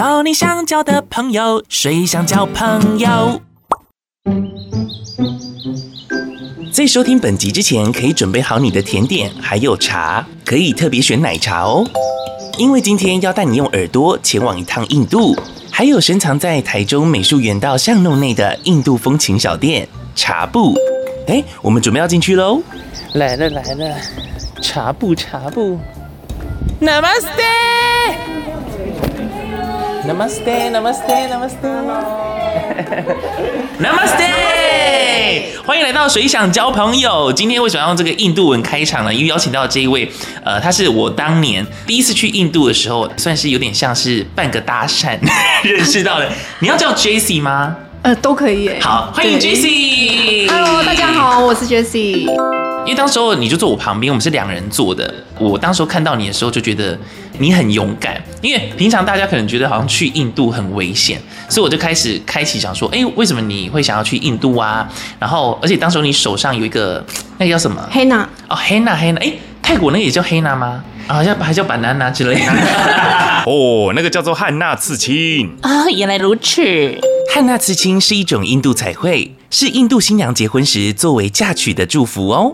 交你想交的朋友，谁想交朋友？在收听本集之前，可以准备好你的甜点，还有茶，可以特别选奶茶哦。因为今天要带你用耳朵前往一趟印度，还有深藏在台中美术园道巷弄内的印度风情小店茶布。哎，我们准备要进去喽！来了来了，茶布茶布，Namaste，Namaste，Namaste，Namaste，欢迎来到水想交朋友。今天为什么要用这个印度文开场呢？因为邀请到这一位，呃，他是我当年第一次去印度的时候，算是有点像是半个搭讪认识到的。你要叫 Jessie 吗？呃，都可以耶。好，欢迎 Jessie。Hello，大家好，我是 Jessie。因为当时候你就坐我旁边，我们是两人坐的。我当时候看到你的时候，就觉得你很勇敢。因为平常大家可能觉得好像去印度很危险，所以我就开始开启想说，哎，为什么你会想要去印度啊？然后，而且当时候你手上有一个 那个叫什么？黑娜。哦，黑娜，黑娜。哎，泰国那个也叫黑娜吗？好像还叫板南娜之类的。哦，那个叫做汉娜刺青啊，原来如此。汉娜刺青是一种印度彩绘，是印度新娘结婚时作为嫁娶的祝福哦。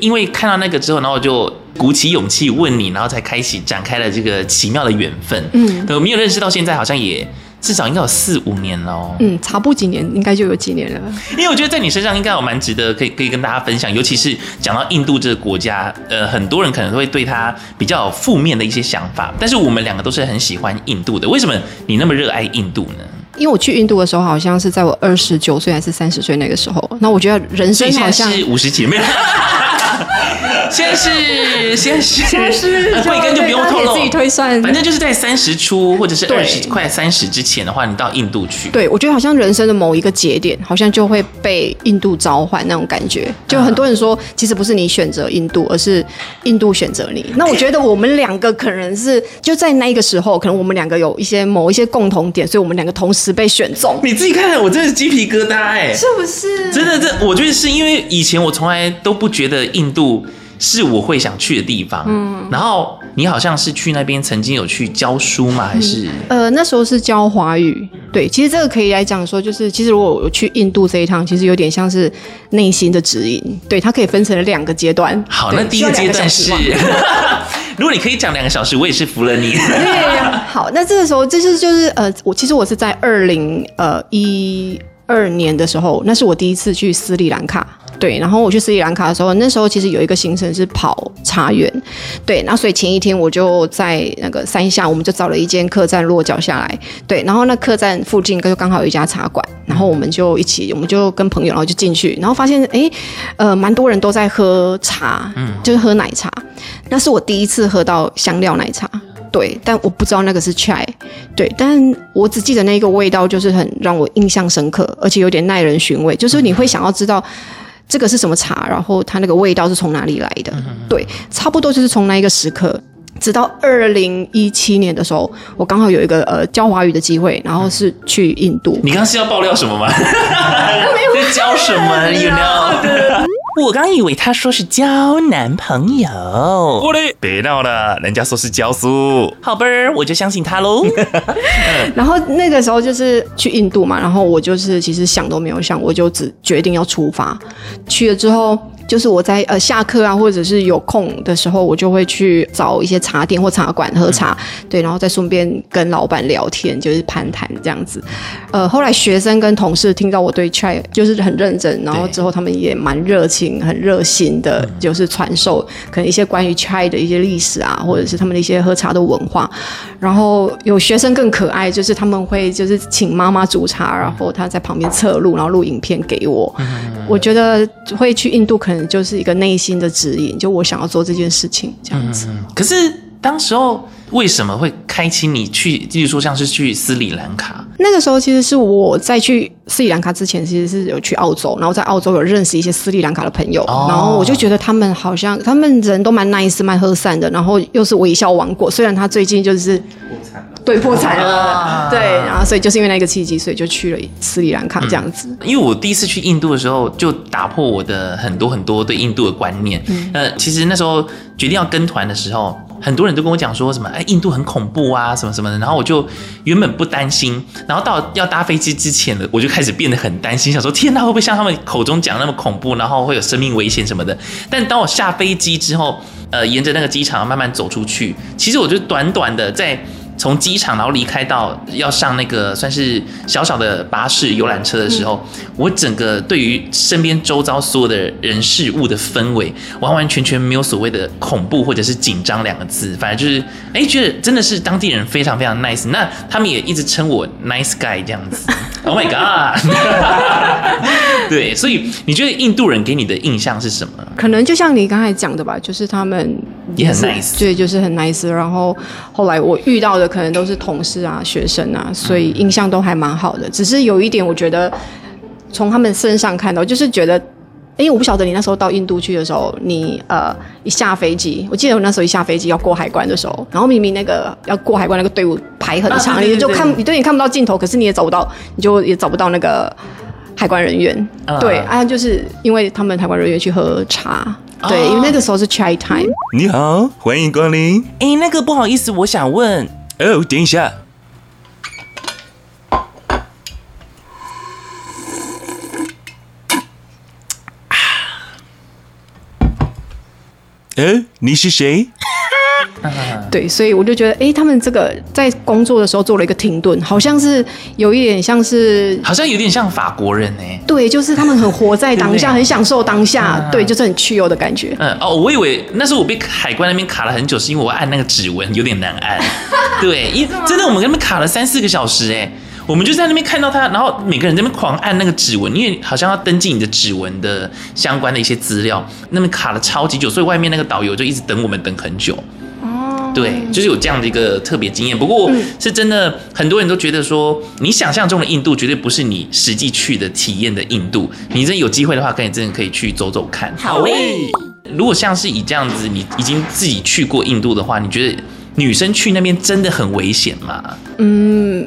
因为看到那个之后，然后我就鼓起勇气问你，然后才开始展开了这个奇妙的缘分。嗯，我没有认识到现在，好像也至少应该有四五年了哦。嗯，差不多几年，应该就有几年了。因为我觉得在你身上应该有蛮值得可以可以跟大家分享，尤其是讲到印度这个国家，呃，很多人可能会对他比较负面的一些想法，但是我们两个都是很喜欢印度的。为什么你那么热爱印度呢？因为我去印度的时候，好像是在我二十九岁还是三十岁那个时候。那我觉得人生好像是五十姐妹。现在是先是先是 慧根就不用透露，自己推算。反正就是在三十出或者是二十快三十之前的话，你到印度去。对，我觉得好像人生的某一个节点，好像就会被印度召唤那种感觉。就很多人说，其实不是你选择印度，而是印度选择你。那我觉得我们两个可能是就在那个时候，可能我们两个有一些某一些共同点，所以我们两个同时被选中。你自己看，我真的是鸡皮疙瘩哎，是不是？真的，这我觉得是因为以前我从来都不觉得印度。是我会想去的地方。嗯，然后你好像是去那边曾经有去教书吗？还是？呃，那时候是教华语。对，其实这个可以来讲说，就是其实如果我去印度这一趟，其实有点像是内心的指引。对，它可以分成了两个阶段。好，那第一个阶段是，如果你可以讲两个小时，我也是服了你。对，好，那这个时候，这是就是呃，我其实我是在二零呃一二年的时候，那是我第一次去斯里兰卡。对，然后我去斯里兰卡的时候，那时候其实有一个行程是跑茶园，对，那所以前一天我就在那个山下，我们就找了一间客栈落脚下来，对，然后那客栈附近就刚好有一家茶馆，然后我们就一起，我们就跟朋友，然后就进去，然后发现哎，呃，蛮多人都在喝茶，嗯，就是喝奶茶，那是我第一次喝到香料奶茶，对，但我不知道那个是 chai，对，但我只记得那个味道就是很让我印象深刻，而且有点耐人寻味，就是你会想要知道。这个是什么茶？然后它那个味道是从哪里来的？对，差不多就是从那一个时刻，直到二零一七年的时候，我刚好有一个呃教华语的机会，然后是去印度。你刚刚是要爆料什么吗？在教什么？You know？我刚以为他说是交男朋友，我嘞别闹了，人家说是教书，好吧，我就相信他喽。然后那个时候就是去印度嘛，然后我就是其实想都没有想，我就只决定要出发，去了之后。就是我在呃下课啊，或者是有空的时候，我就会去找一些茶店或茶馆喝茶，嗯、对，然后再顺便跟老板聊天，就是攀谈这样子。呃，后来学生跟同事听到我对 chai 就是很认真，然后之后他们也蛮热情、很热心的，就是传授可能一些关于 chai 的一些历史啊，或者是他们的一些喝茶的文化。然后有学生更可爱，就是他们会就是请妈妈煮茶，然后他在旁边侧录，然后录影片给我。我觉得会去印度可能。就是一个内心的指引，就我想要做这件事情这样子。嗯、可是当时候为什么会开启你去，例如说像是去斯里兰卡？那个时候其实是我在去斯里兰卡之前，其实是有去澳洲，然后在澳洲有认识一些斯里兰卡的朋友，哦、然后我就觉得他们好像他们人都蛮 nice、蛮和善的，然后又是微笑王国。虽然他最近就是。对，破产了，啊、对，然后所以就是因为那个契机，所以就去了斯里兰卡这样子。嗯、因为我第一次去印度的时候，就打破我的很多很多对印度的观念。嗯，呃，其实那时候决定要跟团的时候。很多人都跟我讲说什么，哎，印度很恐怖啊，什么什么的。然后我就原本不担心，然后到要搭飞机之前呢，我就开始变得很担心，想说天哪，会不会像他们口中讲那么恐怖，然后会有生命危险什么的？但当我下飞机之后，呃，沿着那个机场慢慢走出去，其实我就短短的在。从机场然后离开到要上那个算是小小的巴士游览车的时候，嗯、我整个对于身边周遭所有的人事物的氛围，完完全全没有所谓的恐怖或者是紧张两个字，反正就是哎，觉得真的是当地人非常非常 nice，那他们也一直称我 nice guy 这样子。Oh my god！对，所以你觉得印度人给你的印象是什么？可能就像你刚才讲的吧，就是他们也很 nice，对，就是很 nice。然后后来我遇到的可能都是同事啊、学生啊，所以印象都还蛮好的。只是有一点，我觉得从他们身上看到，就是觉得，哎，我不晓得你那时候到印度去的时候，你呃一下飞机，我记得我那时候一下飞机要过海关的时候，然后明明那个要过海关那个队伍排很长，你就看你对你看不到尽头，可是你也找不到，你就也找不到那个。海关人员，呃、对啊，就是因为他们海关人员去喝茶，哦、对，因为那个时候是 chai time。你好，欢迎光临。哎，那个不好意思，我想问，哦，等一下。啊，呃，你是谁？对，所以我就觉得，哎，他们这个在工作的时候做了一个停顿，好像是有一点像是，好像有点像法国人呢。对，就是他们很活在当下，很享受当下，嗯、对，就是很自由的感觉。嗯，哦，我以为那时候我被海关那边卡了很久，是因为我按那个指纹有点难按。对，因真的我们那边卡了三四个小时，哎，我们就在那边看到他，然后每个人在那边狂按那个指纹，因为好像要登记你的指纹的相关的一些资料，那边卡了超级久，所以外面那个导游就一直等我们等很久。对，就是有这样的一个特别经验。不过是真的，很多人都觉得说，你想象中的印度绝对不是你实际去的体验的印度。你真有机会的话，可以真的可以去走走看。好诶，如果像是以这样子，你已经自己去过印度的话，你觉得女生去那边真的很危险吗？嗯。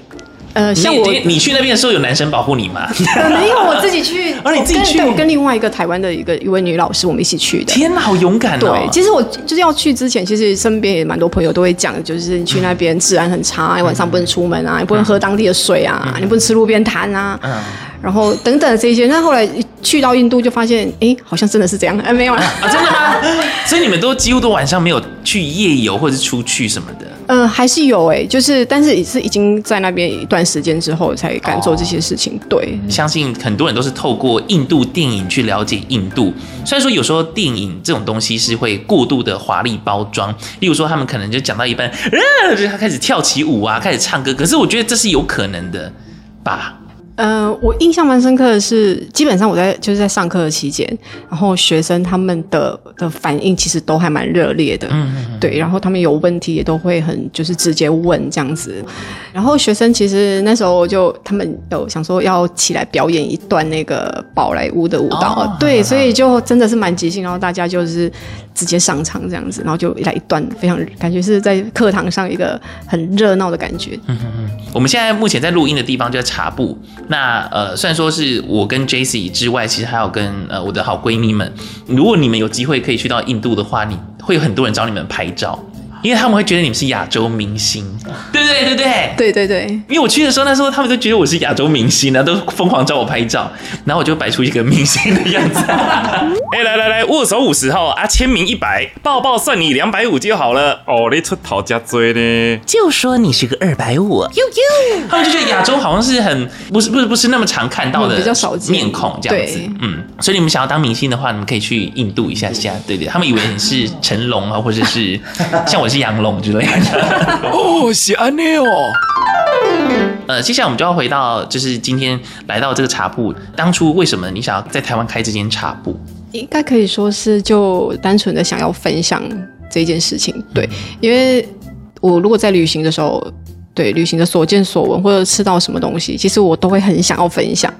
呃，像我你，你去那边的时候有男生保护你吗？呃，没有，我自己去。而、哦、你自己去？我跟另外一个台湾的一个一位女老师，我们一起去的。天哪，好勇敢哦！对，其实我就是要去之前，其实身边也蛮多朋友都会讲，就是你去那边治安很差，嗯、晚上不能出门啊，你不能喝当地的水啊，嗯、你不能吃路边摊啊。嗯然后等等这些，那后来去到印度就发现，哎，好像真的是这样，哎，没有了啊，真的吗？所以你们都几乎都晚上没有去夜游或者是出去什么的？呃，还是有哎，就是但是也是已经在那边一段时间之后才敢做这些事情。哦、对，相信很多人都是透过印度电影去了解印度。虽然说有时候电影这种东西是会过度的华丽包装，例如说他们可能就讲到一半，呃，就他开始跳起舞啊，开始唱歌，可是我觉得这是有可能的吧。呃，我印象蛮深刻的是，基本上我在就是在上课的期间，然后学生他们的的反应其实都还蛮热烈的，嗯，嗯，嗯，对，然后他们有问题也都会很就是直接问这样子，然后学生其实那时候就他们有想说要起来表演一段那个宝莱坞的舞蹈，哦、对，所以就真的是蛮即兴，然后大家就是直接上场这样子，然后就来一段非常感觉是在课堂上一个很热闹的感觉。嗯嗯嗯，我们现在目前在录音的地方就在茶布。那呃，虽然说是我跟 Jessie 之外，其实还有跟呃我的好闺蜜们。如果你们有机会可以去到印度的话，你会有很多人找你们拍照。因为他们会觉得你们是亚洲明星，对不对？对不对？对对对。因为我去的时候，那时候他们都觉得我是亚洲明星然后，都疯狂找我拍照，然后我就摆出一个明星的样子。哎，来来来，握手五十号啊，签名一百，抱抱算你两百五就好了。哦，你出头加追呢？就说你是个二百五。呦呦，他们就觉得亚洲好像是很不是不是不是那么常看到的，比较少见面孔这样子。嗯，所以你们想要当明星的话，你们可以去印度一下下。对对，他们以为你是成龙啊，或者是 像我。是杨龙之类的哦，是安内哦。呃，接下来我们就要回到，就是今天来到这个茶铺，当初为什么你想要在台湾开这间茶铺？应该可以说是就单纯的想要分享这件事情。对，因为我如果在旅行的时候。对旅行的所见所闻，或者吃到什么东西，其实我都会很想要分享。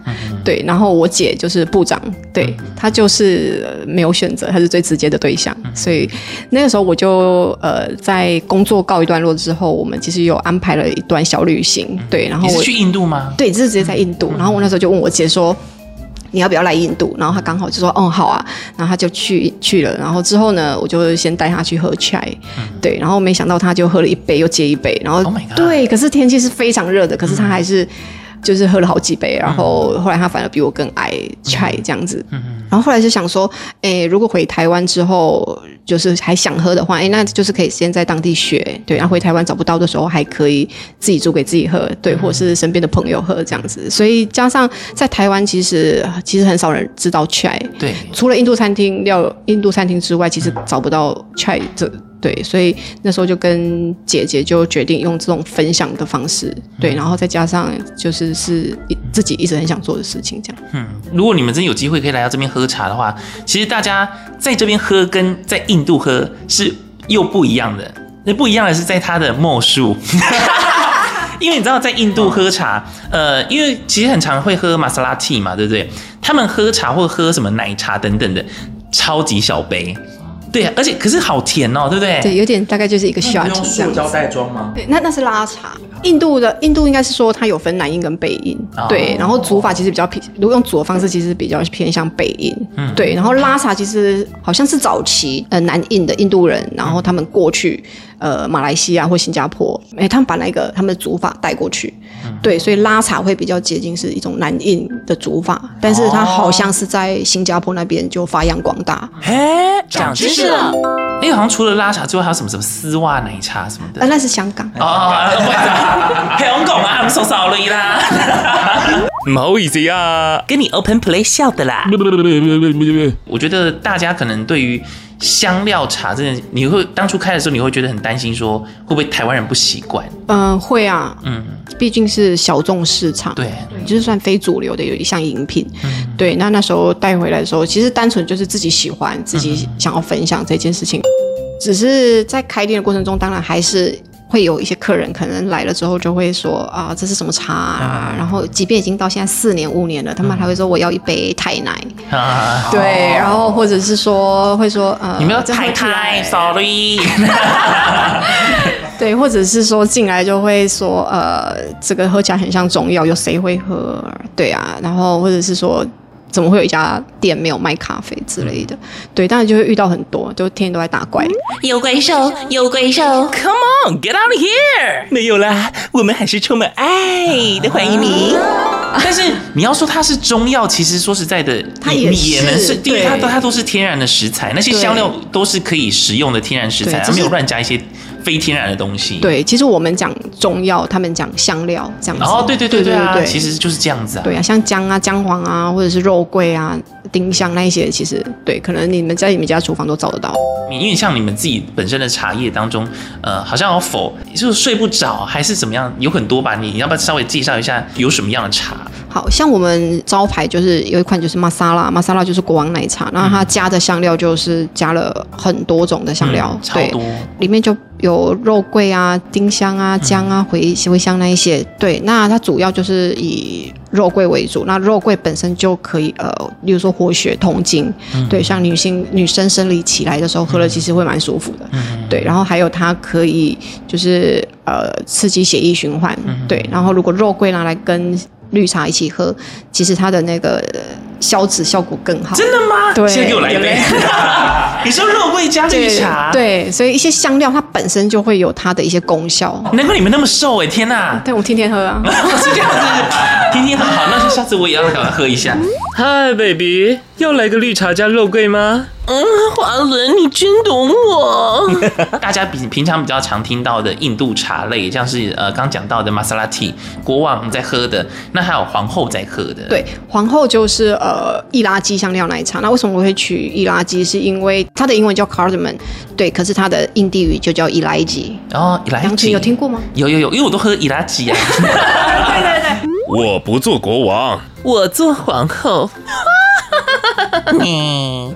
对，然后我姐就是部长，对、她就是没有选择，她是最直接的对象。所以那个时候我就呃，在工作告一段落之后，我们其实有安排了一段小旅行。对，然后我是去印度吗？对，就是直接在印度。然后我那时候就问我姐说：“你要不要来印度？然后他刚好就说，嗯，好啊，然后他就去去了。然后之后呢，我就先带他去喝 chai，嗯、对，然后没想到他就喝了一杯又接一杯，然后、oh、对，可是天气是非常热的，可是他还是。嗯就是喝了好几杯，然后后来他反而比我更爱 chai 这样子，然后后来就想说，哎，如果回台湾之后，就是还想喝的话，哎，那就是可以先在当地学，对，然后回台湾找不到的时候，还可以自己煮给自己喝，对，或者是身边的朋友喝这样子。所以加上在台湾，其实其实很少人知道 chai，对，除了印度餐厅料印度餐厅之外，其实找不到 chai 这。对，所以那时候就跟姐姐就决定用这种分享的方式，对，然后再加上就是是自己一直很想做的事情，这样。嗯，如果你们真有机会可以来到这边喝茶的话，其实大家在这边喝跟在印度喝是又不一样的。那不一样的是在它的墨数，因为你知道在印度喝茶，呃，因为其实很常会喝玛莎拉蒂嘛，对不对？他们喝茶或喝什么奶茶等等的，超级小杯。对啊，而且可是好甜哦，对不对？对，有点大概就是一个 shot 这样子。用塑胶袋装吗？对，那那是拉茶。印度的印度应该是说它有分南印跟北印，哦、对。然后煮法其实比较偏，如果用煮的方式其实比较偏向北印，嗯，对。然后拉茶其实好像是早期呃南印的印度人，然后他们过去呃马来西亚或新加坡，哎，他们把那个他们的煮法带过去，嗯、对。所以拉茶会比较接近是一种南印的煮法，但是它好像是在新加坡那边就发扬光大。嘿，长知识了。哎，好像除了拉茶之外，还有什么什么丝袜奶茶什么的？啊，那是香港。哦。香港啊，I'm so sorry 啦，不好意思啊，跟你 open play 笑的啦。我觉得大家可能对于香料茶这件，你会当初开的时候，你会觉得很担心，说会不会台湾人不习惯？嗯，会啊，嗯，毕竟是小众市场，对，就是算非主流的有一项饮品，嗯，对。那那时候带回来的时候，其实单纯就是自己喜欢，自己想要分享这件事情，只是在开店的过程中，当然还是。会有一些客人可能来了之后就会说啊，这是什么茶啊？然后即便已经到现在四年五年了，他们还会说我要一杯泰奶。啊对，然后或者是说会说呃，你们要太太，sorry。对，或者是说进来就会说呃，这个喝起来很像中药，有谁会喝？对啊，然后或者是说。怎么会有一家店没有卖咖啡之类的？对，当然就会遇到很多，就天天都在打怪。有怪兽，有怪兽，Come on, get out of here！没有啦，我们还是充满爱的欢迎你。但是你要说它是中药，其实说实在的，它也是，也能是，对，它都它都是天然的食材，那些香料都是可以食用的天然食材，它没有乱加一些。非天然的东西，对，其实我们讲中药，他们讲香料这样子。哦，对对对对对对，其实就是这样子啊。对啊，像姜啊、姜黄啊，或者是肉桂啊、丁香那一些，其实对，可能你们在你们家厨房都找得到。因为像你们自己本身的茶叶当中，呃，好像有否就是睡不着，还是怎么样？有很多吧？你要不要稍微介绍一下有什么样的茶？好像我们招牌就是有一款就是玛莎拉，玛莎拉就是国王奶茶，然后它加的香料就是加了很多种的香料，嗯、超多，里面就。有肉桂啊、丁香啊、姜啊、茴茴香那一些，对，那它主要就是以肉桂为主。那肉桂本身就可以呃，例如说活血通经，嗯、对，像女性女生生理起来的时候喝了，其实会蛮舒服的，嗯、对。然后还有它可以就是呃刺激血液循环，嗯、对。然后如果肉桂拿来跟绿茶一起喝，其实它的那个消脂效果更好。真的吗？对，先给我来一杯。你说肉桂加绿茶对，对，所以一些香料它本身就会有它的一些功效。难怪你们那么瘦哎！天哪！对，我天天喝啊，是这样子，天天喝。好，那就下次我也要来喝一下。Hi baby，要来个绿茶加肉桂吗？嗯，华伦，你真懂我。大家比平常比较常听到的印度茶类，像是呃刚讲到的 masala tea，，国王在喝的，那还有皇后在喝的。对，皇后就是呃易拉基香料奶茶。那为什么我会取易拉基？是因为它的英文叫 cardamom，对，可是它的印地语就叫伊莱吉。哦，伊莱吉有听过吗？有有有，因为我都喝伊拉吉啊。对对对，我不做国王，我做皇后。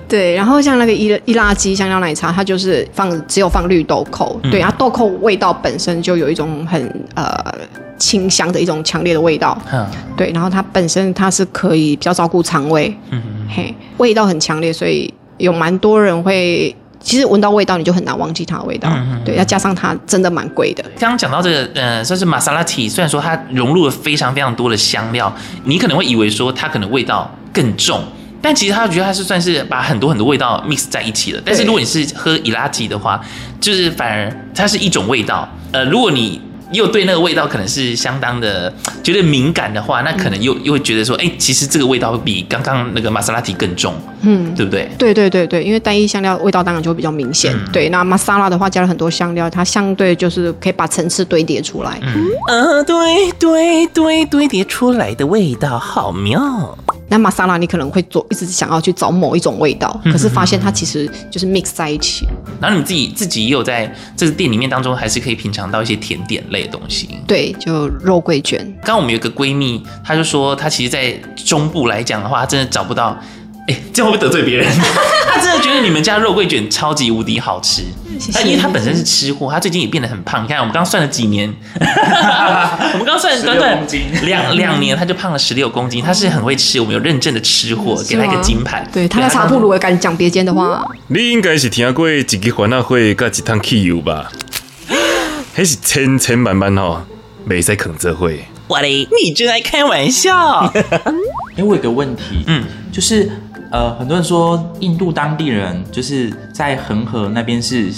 对，然后像那个伊伊拉基香料奶茶，它就是放只有放绿豆蔻，嗯、对，它豆蔻味道本身就有一种很呃清香的一种强烈的味道，嗯、对，然后它本身它是可以比较照顾肠胃，嘿，味道很强烈，所以有蛮多人会。其实闻到味道你就很难忘记它的味道，对，要加上它真的蛮贵的。刚刚讲到这个，呃，算是玛莎拉蒂，虽然说它融入了非常非常多的香料，你可能会以为说它可能味道更重。但其实他觉得它是算是把很多很多味道 mix 在一起了。但是如果你是喝伊拉吉的话，就是反而它是一种味道。呃，如果你又对那个味道可能是相当的觉得敏感的话，那可能又又会觉得说，哎、欸，其实这个味道会比刚刚那个玛莎拉蒂更重，嗯，对不对？对对对对，因为单一香料味道当然就会比较明显。嗯、对，那玛莎拉的话加了很多香料，它相对就是可以把层次堆叠出来。嗯，啊，对对对，堆叠出来的味道好妙。那玛莎拉你可能会做，一直想要去找某一种味道，可是发现它其实就是 mix 在一起。然后你自己自己也有在这个店里面当中，还是可以品尝到一些甜点类的东西。对，就肉桂卷。刚刚我们有个闺蜜，她就说她其实，在中部来讲的话，她真的找不到。哎，这样会不会得罪别人？他真的觉得你们家肉桂卷超级无敌好吃。他因为他本身是吃货，他最近也变得很胖。你看，我们刚算了几年，我们刚算短短两两年，他就胖了十六公斤。他是很会吃，我们有认证的吃货，给他一个金牌。对，他在茶铺如果敢讲别间的话，你应该是听过一个欢乐会，跟一趟汽油吧？还是千千万万哦，没在肯这会。我嘞，你真爱开玩笑。哎，我有个问题，嗯，就是。呃，很多人说印度当地人就是在恒河那边是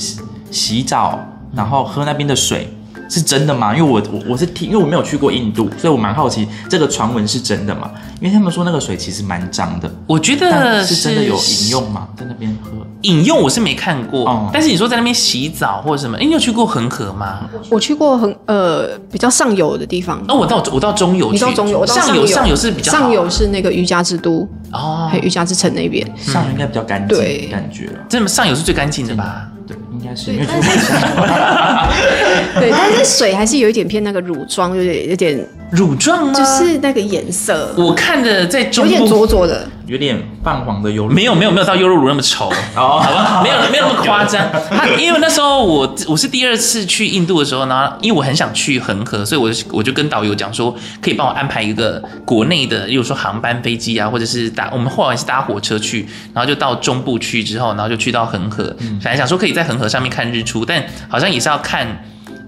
洗澡，然后喝那边的水，是真的吗？因为我我我是听，因为我没有去过印度，所以我蛮好奇这个传闻是真的吗？因为他们说那个水其实蛮脏的，我觉得是，是真的有饮用吗？在那边喝饮用我是没看过，嗯、但是你说在那边洗澡或者什么，哎，你有去过恒河吗？我去过恒呃比较上游的地方，哦，我到我到中游去，你到中游，上游上游。是比较上游是那个瑜伽之都哦，还有瑜伽之城那边，上游应该比较干净，对，感觉，这么上游是最干净的吧？对，应该是，因为 对，但是水还是有一点偏那个乳状，有点有点乳状吗？就是那个颜色。我看的在中部有点浊浊的，有点泛黄的优乳。没有没有没有到优酪乳那么稠 哦，好吧，没有没有那么夸张。他 因为那时候我我是第二次去印度的时候呢，因为我很想去恒河，所以我就我就跟导游讲说，可以帮我安排一个国内的，例如说航班飞机啊，或者是搭我们后来是搭火车去，然后就到中部去之后，然后就去到恒河，本来想说可以。在恒河上面看日出，但好像也是要看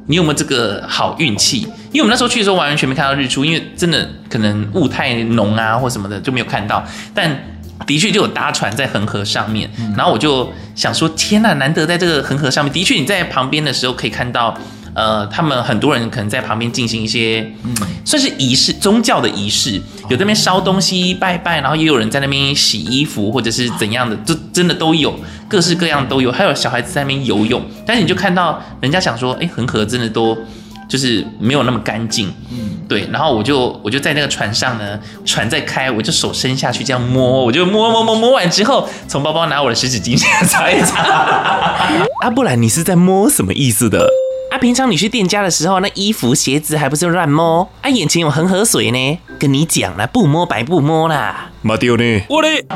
你有没有这个好运气。因为我们那时候去的时候完完全没看到日出，因为真的可能雾太浓啊或什么的就没有看到。但的确就有搭船在恒河上面，然后我就想说：天呐，难得在这个恒河上面，的确你在旁边的时候可以看到。呃，他们很多人可能在旁边进行一些，嗯，算是仪式，宗教的仪式，有在那边烧东西拜拜，然后也有人在那边洗衣服或者是怎样的，就真的都有，各式各样都有，还有小孩子在那边游泳，但是你就看到人家想说，哎，恒河真的都就是没有那么干净，嗯，对，然后我就我就在那个船上呢，船在开，我就手伸下去这样摸，我就摸摸摸摸完之后，从包包拿我的湿纸巾擦一擦，阿布兰你是在摸什么意思的？啊，平常你去店家的时候，那衣服鞋子还不是乱摸？啊，眼前有恒河水呢，跟你讲了，不摸白不摸啦。没丢呢，我嘞。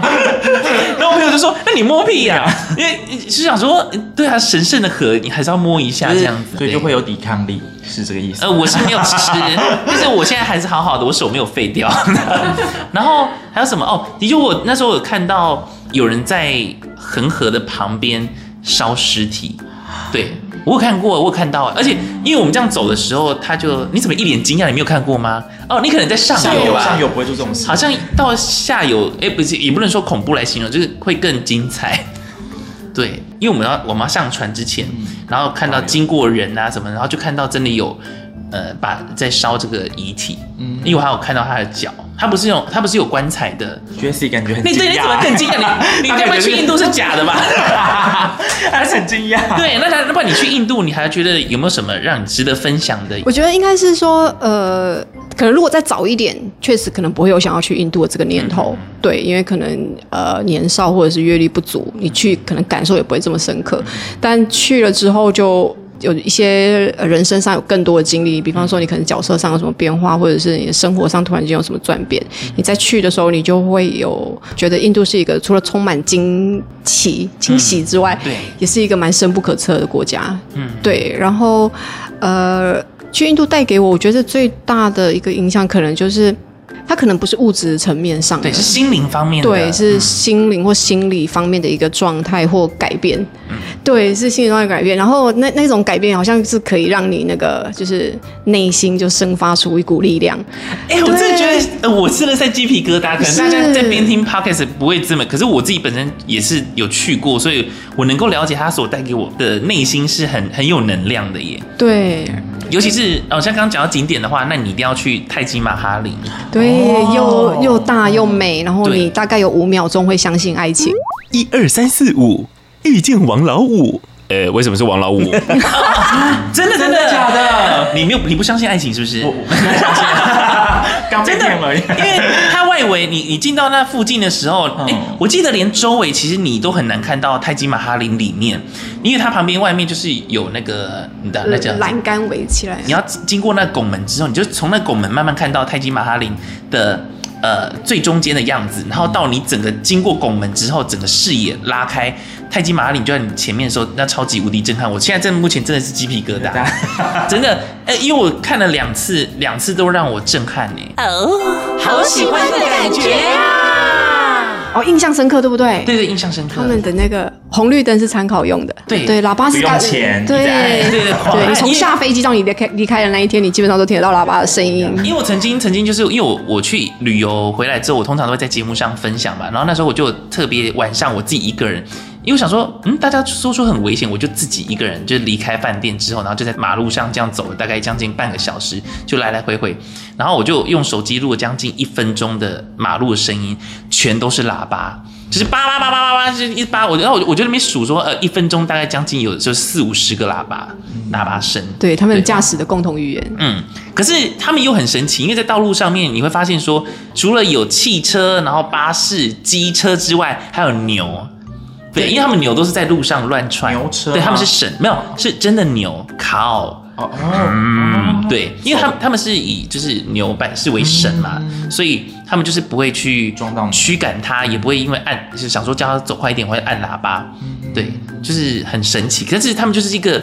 然后我朋友就说：“那你摸屁呀、啊？因为是想说，对啊，神圣的河，你还是要摸一下这样子，所以就会有抵抗力，是这个意思。”呃，我是没有吃，但是我现在还是好好的，我手没有废掉。然后还有什么？哦，的确，我那时候有看到有人在恒河的旁边烧尸体，对。我有看过，我有看到，而且因为我们这样走的时候，他就你怎么一脸惊讶？你没有看过吗？哦，你可能在上游吧？上游不会做这种事。好像到下游，哎，不是，也不能说恐怖来形容，就是会更精彩。对，因为我们要我们要上船之前，然后看到经过人啊什么，然后就看到真的有。呃，把在烧这个遗体，嗯，因为我还有看到他的脚，他不是用，他不是有棺材的。Jessie 感觉很惊讶，你对你怎么更惊讶？你 你该不会去印度是假的吧？还 是很惊讶。对，那他，那不然你去印度，你还觉得有没有什么让你值得分享的？我觉得应该是说，呃，可能如果再早一点，确实可能不会有想要去印度的这个念头。嗯、对，因为可能呃年少或者是阅历不足，你去可能感受也不会这么深刻。但去了之后就。有一些人身上有更多的经历，比方说你可能角色上有什么变化，或者是你的生活上突然间有什么转变，你在去的时候，你就会有觉得印度是一个除了充满惊奇、惊喜之外，对，也是一个蛮深不可测的国家。嗯，对。然后，呃，去印度带给我，我觉得最大的一个影响，可能就是它可能不是物质层面上的，对，是心灵方面的，对，是心灵或心理方面的一个状态或改变。嗯、对，是心理状态改变。然后那那种改变好像是可以让你那个就是内心就生发出一股力量。哎、欸，我真的觉得，呃，我吃了在鸡皮疙瘩。可能大家在边听 Podcast 不会这么，可是我自己本身也是有去过，所以我能够了解它所带给我的内心是很很有能量的耶。对。尤其是哦，像刚刚讲到景点的话，那你一定要去泰姬玛哈里。对，哦、又又大又美，然后你大概有五秒钟会相信爱情。一二三四五，遇见王老五。呃，为什么是王老五？真的真的假的？你没有你不相信爱情是不是？我不相信。刚被骗而已。因为它外围，你你进到那附近的时候，哎、欸，我记得连周围其实你都很难看到泰姬玛哈林里面，因为它旁边外面就是有那个你的那叫栏杆围起来。你要经过那拱门之后，你就从那拱门慢慢看到泰姬玛哈林的呃最中间的样子，然后到你整个经过拱门之后，整个视野拉开。泰姬玛哈陵就在你前面的时候，那超级无敌震撼。我现在在目前真的是鸡皮疙瘩，真的，哎，因为我看了两次，两次都让我震撼呢。哦，好喜欢的感觉啊！哦，印象深刻，对不对？对对，印象深刻。他们的那个红绿灯是参考用的，对对，喇叭是不用钱，对对对，你从下飞机到你离开离开的那一天，你基本上都听得到喇叭的声音。因为我曾经曾经就是因为我我去旅游回来之后，我通常都会在节目上分享嘛，然后那时候我就特别晚上我自己一个人。因为我想说，嗯，大家说说很危险，我就自己一个人，就离开饭店之后，然后就在马路上这样走了大概将近半个小时，就来来回回，然后我就用手机录了将近一分钟的马路的声音，全都是喇叭，就是叭叭叭叭叭叭，就一叭，我然后我我就那边数说，呃，一分钟大概将近有就四五十个喇叭，喇叭声，对他们驾驶的共同语言，嗯，可是他们又很神奇，因为在道路上面你会发现说，除了有汽车，然后巴士、机车之外，还有牛。对，因为他们牛都是在路上乱窜，牛车，对，他们是神，没有，是真的牛，cow，哦，嗯，对，因为他们他们是以就是牛百视为神嘛，嗯，所以他们就是不会去撞到驱赶它，也不会因为按就是想说叫他走快一点或者按喇叭，嗯，对，就是很神奇，可是他们就是一个。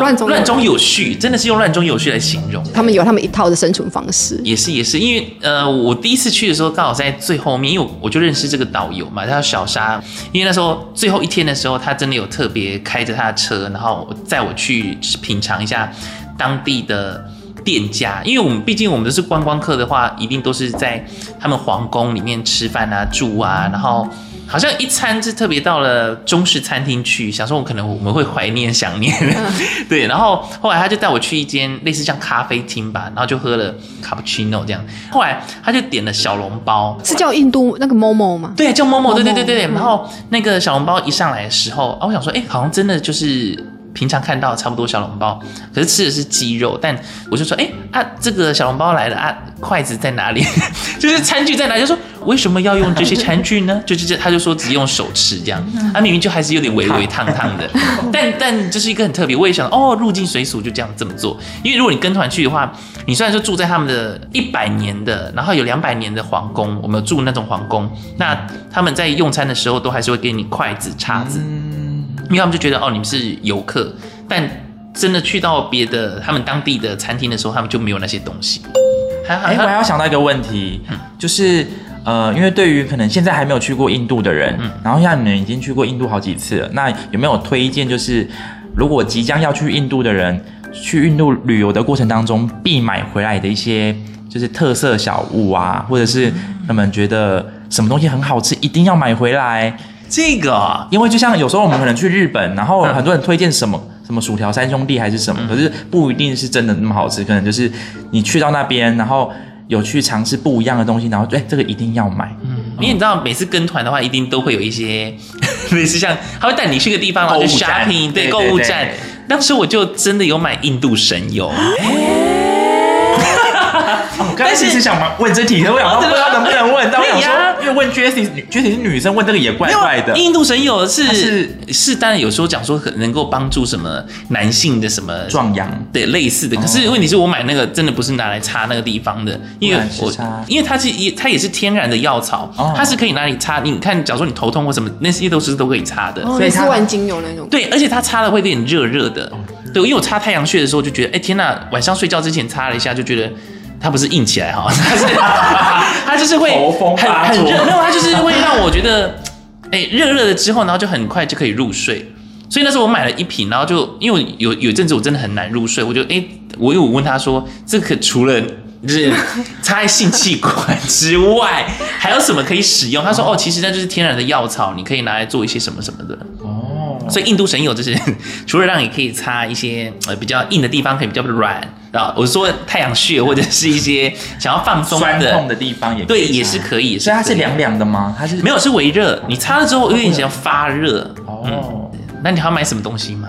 乱中乱中有序，真的是用乱中有序来形容。他们有他们一套的生存方式，也是也是，因为呃，我第一次去的时候刚好在最后面，因为我，我就认识这个导游嘛，他叫小沙。因为那时候最后一天的时候，他真的有特别开着他的车，然后载我去品尝一下当地的店家。因为我们毕竟我们都是观光客的话，一定都是在他们皇宫里面吃饭啊、住啊，然后。好像一餐是特别到了中式餐厅去，想说我可能我们会怀念想念，嗯、对，然后后来他就带我去一间类似像咖啡厅吧，然后就喝了卡布奇诺这样，后来他就点了小笼包，是叫印度那个 Momo 吗？对，叫 Momo，对对对对，然后那个小笼包一上来的时候啊，我想说，哎，好像真的就是。平常看到差不多小笼包，可是吃的是鸡肉，但我就说，哎、欸、啊，这个小笼包来了啊，筷子在哪里？就是餐具在哪里？就说为什么要用这些餐具呢？就是这，他就说只用手吃这样，他、啊、明明就还是有点微微烫烫的，但但这是一个很特别。我也想哦，入境随俗就这样这么做，因为如果你跟团去的话，你虽然说住在他们的一百年的，然后有两百年的皇宫，我们住那种皇宫，那他们在用餐的时候都还是会给你筷子、叉子。因为他们就觉得哦，你们是游客，但真的去到别的他们当地的餐厅的时候，他们就没有那些东西。哎、欸，我还要想到一个问题，嗯、就是呃，因为对于可能现在还没有去过印度的人，嗯、然后像你们已经去过印度好几次了，那有没有推荐？就是如果即将要去印度的人，去印度旅游的过程当中必买回来的一些就是特色小物啊，或者是他们觉得什么东西很好吃，一定要买回来。这个，因为就像有时候我们可能去日本，然后很多人推荐什么什么薯条三兄弟还是什么，可是不一定是真的那么好吃，可能就是你去到那边，然后有去尝试不一样的东西，然后对这个一定要买。嗯，因为你知道每次跟团的话，一定都会有一些 类似像他会带你去个地方，然后就 shopping，对，购物站。当时我就真的有买印度神油。但是是想问这题，我想不知道能不能问。但我想说，因为问 Jessie，Jessie 是女生，问这个也怪怪的。印度神油是是是，当然有时候讲说能够帮助什么男性的什么壮阳，对类似的。可是问题是我买那个真的不是拿来擦那个地方的，因为我因为它是也它也是天然的药草，它是可以拿来擦。你看，假如说你头痛或什么，那些都是都可以擦的。所以是万精油那种。对，而且它擦了会有点热热的。对，因为我擦太阳穴的时候就觉得，哎天呐，晚上睡觉之前擦了一下就觉得。它不是硬起来哈，它是它就是会很很热，没有，它就是会让我觉得，哎，热热的之后，然后就很快就可以入睡。所以那时候我买了一瓶，然后就因为有有一阵子我真的很难入睡，我就哎，我有问他说，这个除了就是擦在性器官之外，还有什么可以使用？他说哦，其实那就是天然的药草，你可以拿来做一些什么什么的。哦，所以印度神油就是除了让你可以擦一些呃比较硬的地方，可以比较软，然后我说太阳穴或者是一些 想要放松的酸痛的地方也对，也是可以。所以它是凉凉的吗？它是没有是微热，你擦了之后有点像发热。哦。那你还要买什么东西吗？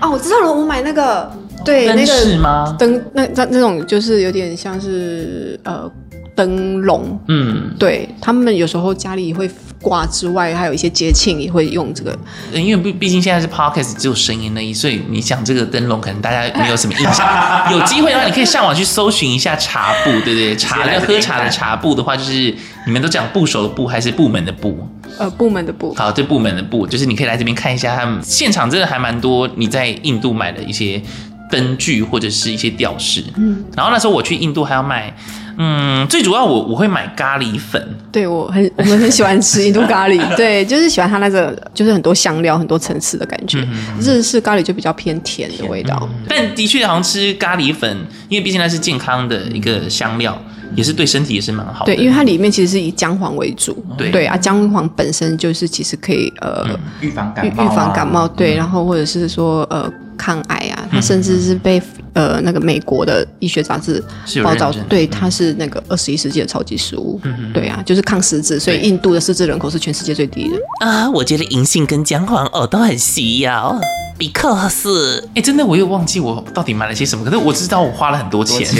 哦，我知道了，我买那个对那个吗？灯，那那那种就是有点像是呃灯笼，嗯，对他们有时候家里会挂之外，还有一些节庆也会用这个。因为毕毕竟现在是 podcast 只有声音而已，所以你想这个灯笼可能大家没有什么印象。有机会的话，你可以上网去搜寻一下茶布，对不对？茶就喝茶的茶布的话，就是你们都讲部首的部还是部门的部？呃，部门的部，好，对部门的部，就是你可以来这边看一下，他们现场真的还蛮多你在印度买的一些灯具或者是一些吊饰。嗯，然后那时候我去印度还要买，嗯，最主要我我会买咖喱粉。对我很我们很喜欢吃印度咖喱，对，就是喜欢它那个就是很多香料、很多层次的感觉。日式咖喱就比较偏甜的味道。但的确好像吃咖喱粉，因为毕竟它是健康的一个香料。也是对身体也是蛮好的，对，因为它里面其实是以姜黄为主，对。对啊，姜黄本身就是其实可以呃预防感冒，预防感冒，对，然后或者是说呃抗癌啊，它甚至是被呃那个美国的医学杂志报道，对，它是那个二十一世纪的超级食物，对啊，就是抗失智，所以印度的失智人口是全世界最低的啊。我觉得银杏跟姜黄哦都很需要。Because，哎、欸，真的，我又忘记我到底买了些什么。可是我知道我花了很多钱，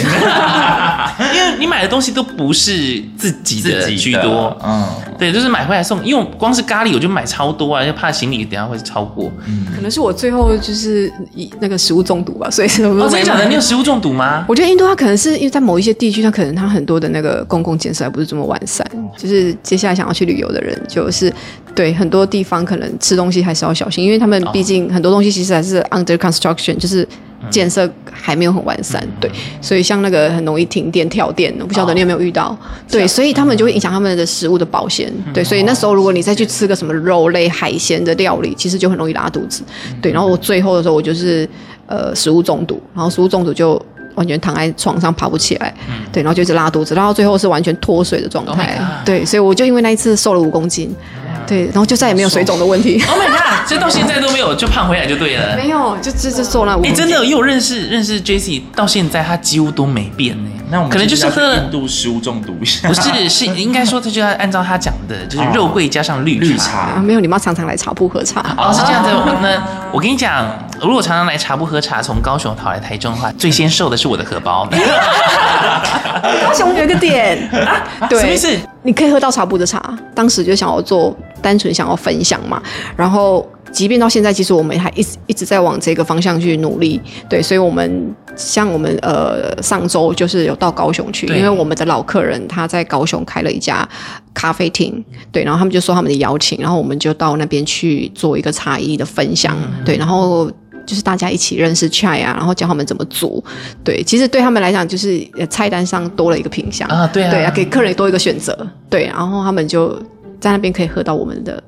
因为你买的东西都不是自己的居多，嗯，对，就是买回来送。因为光是咖喱我就买超多啊，就怕行李等下会超过。嗯，可能是我最后就是以那个食物中毒吧，所以是。哦，真的假的？你有食物中毒吗？我觉得印度它可能是因为在某一些地区，它可能它很多的那个公共建设还不是这么完善。就是接下来想要去旅游的人，就是对很多地方可能吃东西还是要小心，因为他们毕竟很多东西。其实还是 under construction，就是建设还没有很完善，嗯、对，所以像那个很容易停电、跳电，我不晓得你有没有遇到，哦、对，所以他们就会影响他们的食物的保鲜，嗯、对，所以那时候如果你再去吃个什么肉类、海鲜的料理，其实就很容易拉肚子，嗯、对，然后我最后的时候我就是呃食物中毒，然后食物中毒就完全躺在床上爬不起来，嗯、对，然后就一直拉肚子，然后最后是完全脱水的状态，oh、对，所以我就因为那一次瘦了五公斤。对，然后就再也没有水肿的问题。Oh my god！这到现在都没有，就胖回来就对了。没有，就就就做那五。哎，真的，因为我认识认识 Jessie 到现在，他几乎都没变呢。那我们可能就是喝印度食物中毒。不是，是应该说他就要按照他讲的，就是肉桂加上绿绿茶。啊，没有，你们要常常来茶铺喝茶。哦，是这样子。那我跟你讲，如果常常来茶铺喝茶，从高雄跑来台中的话，最先瘦的是我的荷包。高雄有一个点，啊对，什么意思？你可以喝到茶铺的茶。当时就想要做，单纯想要分享嘛。然后，即便到现在，其实我们还一直一直在往这个方向去努力。对，所以，我们像我们呃上周就是有到高雄去，因为我们的老客人他在高雄开了一家咖啡厅。对，然后他们就说他们的邀请，然后我们就到那边去做一个茶艺的分享。对，然后。就是大家一起认识 chai 啊，然后教他们怎么做。对，其实对他们来讲，就是菜单上多了一个品相啊，对啊，对啊，给客人多一个选择。对，然后他们就在那边可以喝到我们的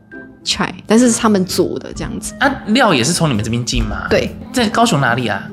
chai，但是是他们煮的这样子。啊，料也是从你们这边进吗？对，在高雄哪里啊？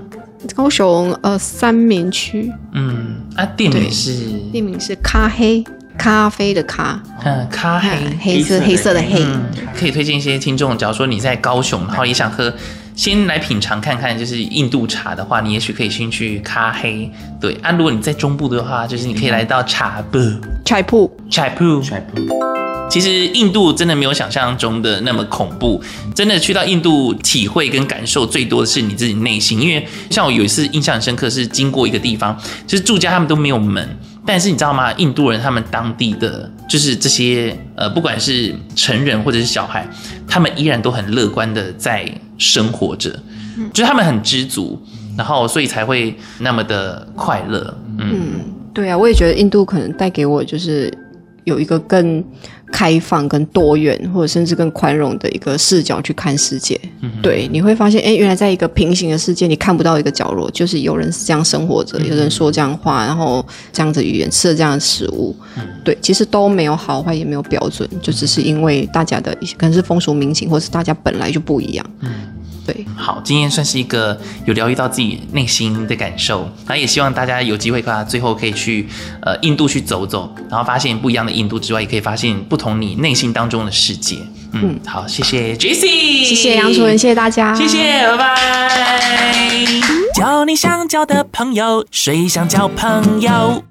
高雄呃三民区。嗯，啊，店名是店名是咖黑，咖啡的咖，嗯，咖黑，黑色黑色的黑。嗯，可以推荐一些听众，假如说你在高雄，然后也想喝。先来品尝看看，就是印度茶的话，你也许可以先去咖黑。对啊，如果你在中部的话，就是你可以来到茶铺、茶铺、茶铺、茶铺。其实印度真的没有想象中的那么恐怖，真的去到印度体会跟感受最多的是你自己内心。因为像我有一次印象很深刻，是经过一个地方，就是住家他们都没有门。但是你知道吗？印度人他们当地的就是这些呃，不管是成人或者是小孩，他们依然都很乐观的在生活着，就是他们很知足，然后所以才会那么的快乐。嗯，嗯，对啊，我也觉得印度可能带给我就是有一个更开放、跟多元，或者甚至更宽容的一个视角去看世界。嗯、对，你会发现，哎，原来在一个平行的世界，你看不到一个角落，就是有人是这样生活着，有人说这样话，然后这样子语言，吃了这样的食物。嗯、对，其实都没有好坏，也没有标准，就只是因为大家的一些可能是风俗民情，或是大家本来就不一样。嗯。对，好，今天算是一个有疗愈到自己内心的感受，那也希望大家有机会的话，最后可以去呃印度去走走，然后发现不一样的印度之外，也可以发现不同你内心当中的世界。嗯，嗯好，谢谢 Jessie，谢谢杨主任，谢谢大家，谢谢，拜拜。交你想交的朋友，谁想交朋友？